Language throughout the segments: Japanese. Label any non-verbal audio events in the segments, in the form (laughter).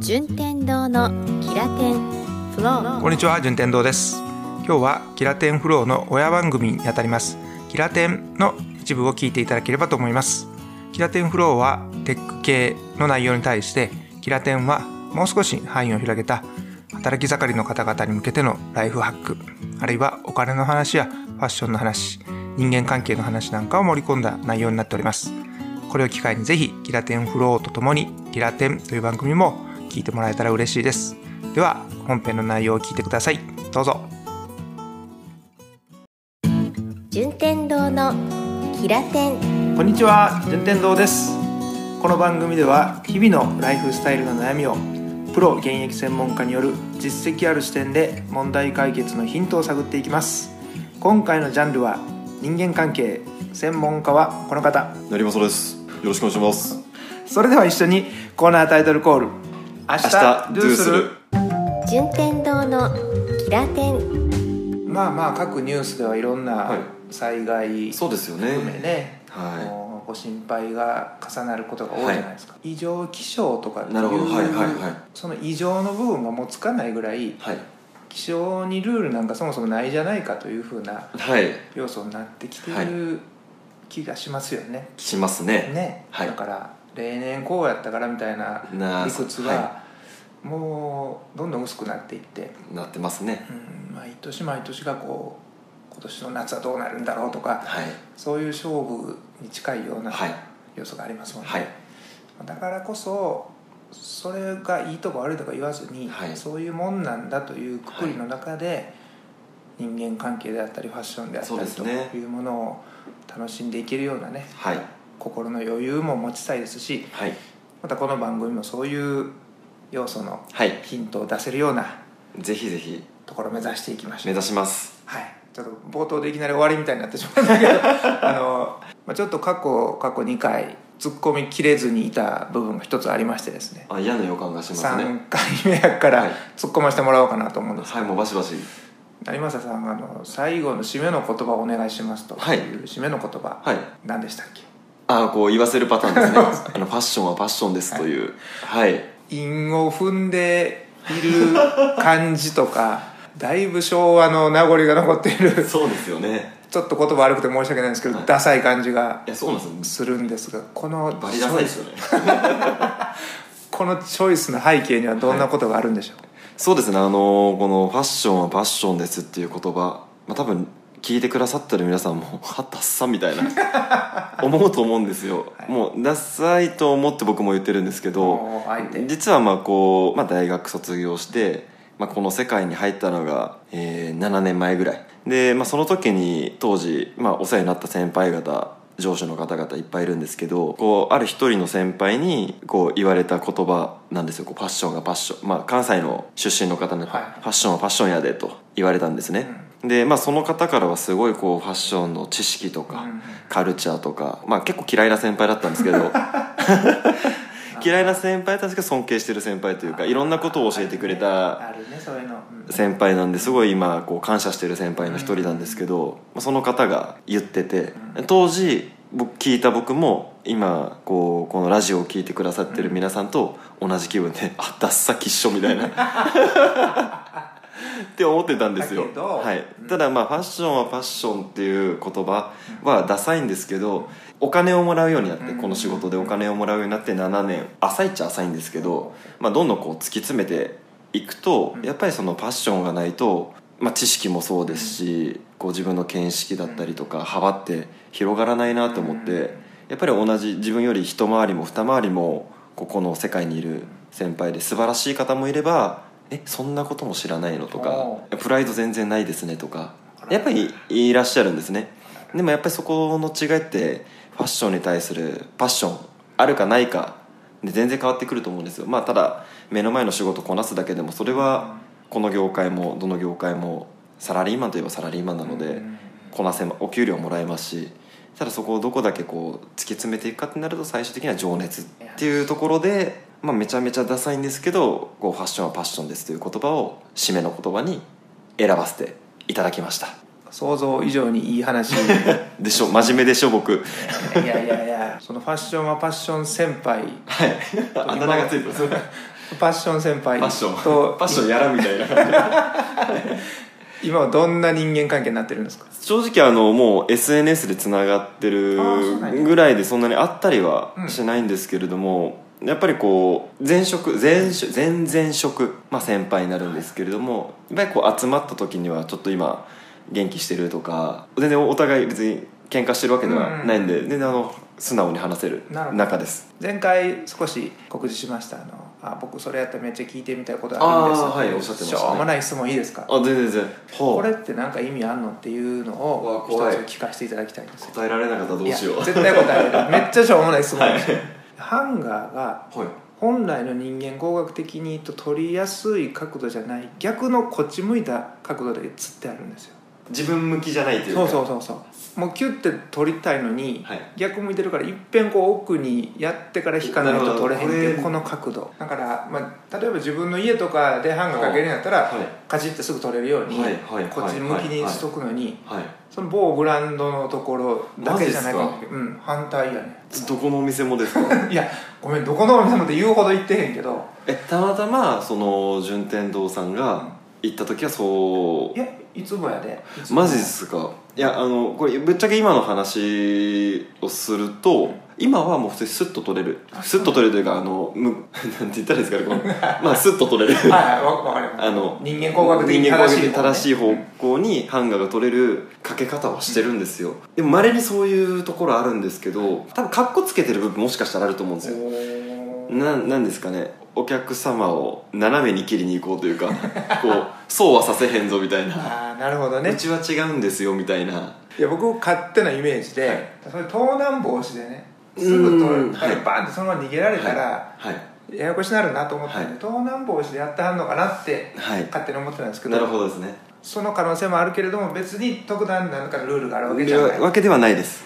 順天堂のキラテンフロー。こんにちは順天堂です。今日はキラテンフローの親番組にあたります。キラテンの一部を聞いていただければと思います。キラテンフローはテック系の内容に対してキラテンはもう少し範囲を広げた働き盛りの方々に向けてのライフハックあるいはお金の話やファッションの話人間関係の話なんかを盛り込んだ内容になっております。これを機会にぜひキラテンフローとともにキラテンという番組も聞いてもらえたら嬉しいです。では本編の内容を聞いてください。どうぞ。順天堂のキラテンこんにちは。順天堂です。この番組では日々のライフスタイルの悩みをプロ現役専門家による実績ある視点で問題解決のヒントを探っていきます。今回のジャンルは人間関係専門家はこの方。成政です。よろしくお願いします。それでは一緒にコーナータイトルコール明日明日ドゥする？順天堂のキラテン。まあまあ各ニュースではいろんはない。災害そうですよね。含めね、はい。ご心配が重なることが多いじゃないですか、異常気象とかっていうなるほど。はいはいはいその異常の部分がもうつかないぐらいはい。気象にルールなんかそもそもないじゃないかというふうなはい。要素になってきていはる気がしますよね、しますね。ね、はい。だから例年こうやったからみたいなな理屈はがもうどんどん薄くなっていって、なってますね。うん、毎年毎年がこう今年の夏はどうなるんだろうとかはい。そういう勝負に近いようなはい。要素がありますもんね、はい。だからこそそれがいいとか悪いとか言わずに、はい。そういうもんなんだというくくりの中で、人間関係であったりファッションであったりというものを楽しんでいけるようなねはい心の余裕も持ちたいですしはい。またこの番組もそういう要素のはい。ヒントを出せるようなぜひぜひ。ところを目指していきましょう。目指します。はい。ちょっと冒頭でいきなり終わりみたいになってしまうんだけど (laughs) あの、まあ、ちょっと過去過去2回突っ込みきれずにいた部分が一つありましてですね。あ嫌な予感がしますね。3回目やからはい。突っ込ませてもらおうかなと思うんです。はいもうバシバシ。成政さんあの最後の締めの言葉をお願いしますとはい。いう締めの言葉、はい。何でしたっけ？あこう言わせるパターンですね。(laughs) あのファッションはパッションですという。はい。韻を踏んでいる感じとかだいぶ昭和の名残が残っている。そうですよね。ちょっと言葉悪くて申し訳ないんですけど、はい。ダサい感じがいやそうなんでするんですがこのバリダサいですよね。(laughs) このチョイスの背景にはどんなことがあるんでしょう、そうですね。あのこの「ファッションはパッションです」っていう言葉、まあ、多分聞いてくださってる皆さんも「はダッサ」みたいな。(laughs) 思うと思うんですよ、はい。もうダサいと思って僕も言ってるんですけど実はまあこう、まあ、大学卒業して、まあ、この世界に入ったのが、えー7年前ぐらい。で、まあ、その時に当時、まあ、お世話になった先輩方上司の方々いっぱいいるんですけどこうある一人の先輩にこう言われた言葉なんですよ。こうパッションがパッション、まあ、関西の出身の方に、はい。ファッションはパッションやでと言われたんですね、で、まあ、その方からはすごいこうファッションの知識とか、うん。カルチャーとか、まあ、結構嫌いな先輩だったんですけど (laughs) 嫌いな先輩たんですけど尊敬してる先輩というかいろんなことを教えてくれた先輩なんですごい今こう感謝してる先輩の一人なんですけど、まあその方が言ってて当時僕聞いた僕も今こうこのラジオを聞いてくださってる皆さんと同じ気分であダッサきっしょみたいなって思ってたんですよ。はい、ただまあファッションはファッションっていう言葉はダサいんですけどお金をもらうようになってこの仕事でお金をもらうようになって7年浅いっちゃ浅いんですけど、まあ、どんどんこう突き詰めていくとやっぱりそのパッションがないと、まあ、知識もそうですしこう自分の見識だったりとか幅って広がらないなと思ってやっぱり同じ自分より一回りも二回りもここの世界にいる先輩で素晴らしい方もいればえそんなことも知らないの？とかおプライド全然ないですねとかやっぱりいらっしゃるんですね。でもやっぱりそこの違いってファッションに対するパッションあるかないかで全然変わってくると思うんですよ。まあただ目の前の仕事こなすだけでもそれはこの業界もどの業界もサラリーマンといえばサラリーマンなのでこなせまお給料もらえますしただそこをどこだけこう突き詰めていくかってなると最終的には情熱っていうところで、まあ、めちゃめちゃダサいんですけどこうファッションはパッションですという言葉を締めの言葉に選ばせていただきました。想像以上にいい話。い (laughs) でしょ真面目でしょ僕。やいやいやそのファッションはパッション先輩。はい。あだ名がついてますパッション先輩。ファッション。とファッションやらみたいな。感じ今はどんな人間関係になってるんですか？正直あのもう SNS でつながってるぐらいでそんなに会ったりはしないんですけれども、やっぱりこう前職前職前々職、まあ、先輩になるんですけれどもやっぱりこう集まった時にはちょっと今元気してるとか全然お互い別に喧嘩してるわけではないんで、全然あの素直に話せるなるほど。仲です。前回少し告知しましたあのあ僕それやったらめっちゃ聞いてみたいことあるんです。あーはいおっしゃってましたね。しょうもない質問いいですか？あ全然全これって何か意味あんのっていうのうを一つ聞かせていただきたいんですよ。答えられなかったらどうしよう。絶対答えるめっちゃしょうもない質問、(laughs) はいハンガーがはい。本来の人間工学的に言うと取りやすい角度じゃない。逆のこっち向いた角度でつってあるんですよ自分向きじゃないというか。そうそうそうそう。もうキュッて取りたいのに、はい。逆向いてるからいっぺんこう奥にやってから引かないと取れへんっていうこの角度。だから、まあ、例えば自分の家とかでハンガーかけるんやったら、はい。カチッてすぐ取れるように、はいはいこっち向きにしとくのに、はい。その某ブランドのところだけじゃないかうん反対やねどこのお店もですか？(laughs) いやごめんどこのお店もって言うほど言ってへんけど。えたまたまその順天堂さんが行った時はそう。いやいつもやで。いつも。マジですか？いやあのこれぶっちゃけ今の話をすると今はもう普通にスッと取れる。スッと取れるというかあのむ (laughs) なんて言ったらいいですかねこの (laughs) まあスッと取れる。はいはいわわかります。あの人間工学的に人間工学正しい的に正しい方向にハンガーが取れるかけ方はしてるんですよ。でもまれにそういうところあるんですけど多分カッコつけてる部分もしかしたらあると思うんですよ。おー。ななんですかねお客様を斜めに切りに行こうというか (laughs) こうそうはさせへんぞみたいな。ああなるほどね。うちは違うんですよみたいな。いや僕勝手なイメージで、はい。それ盗難防止でねすぐ取うんるからはい。バーンってそのまま逃げられたら、はい。ややこしになるなと思って、はい。盗難防止でやってはんのかなってはい。勝手に思ってたんですけどなるほどですね。その可能性もあるけれども別に特段何かのルールがあるわけじゃない。わけではないです。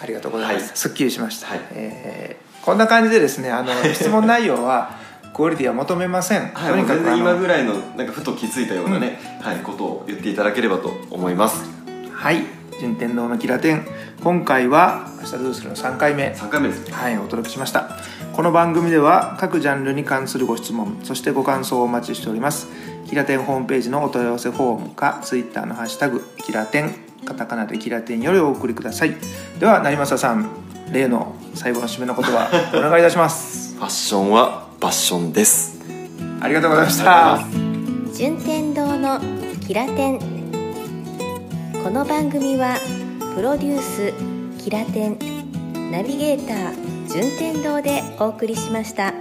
ありがとうございます、はい。すっきりしました、はい。えーこんな感じでですねあの (laughs) 質問内容はクオリティは求めません、はい、とにかく今ぐらいのなんかふと気づいたようなね、はい、ことを言っていただければと思います。はい。順天堂のキラテン。今回は「明日どうする」の？3回目。3回目ですね。はいお届けしました。この番組では各ジャンルに関するご質問そしてご感想をお待ちしております。キラテンホームページのお問い合わせフォームかツイッターのハッシュタグキラテンカタカナでキラテンよりお送りください。では成政さん例の最後の締めの言葉お願いいたします。(laughs) ファッションは？パッションです。ありがとうございました。順天堂のキラテンこの番組はプロデュースキラテンナビゲーター順天堂でお送りしました。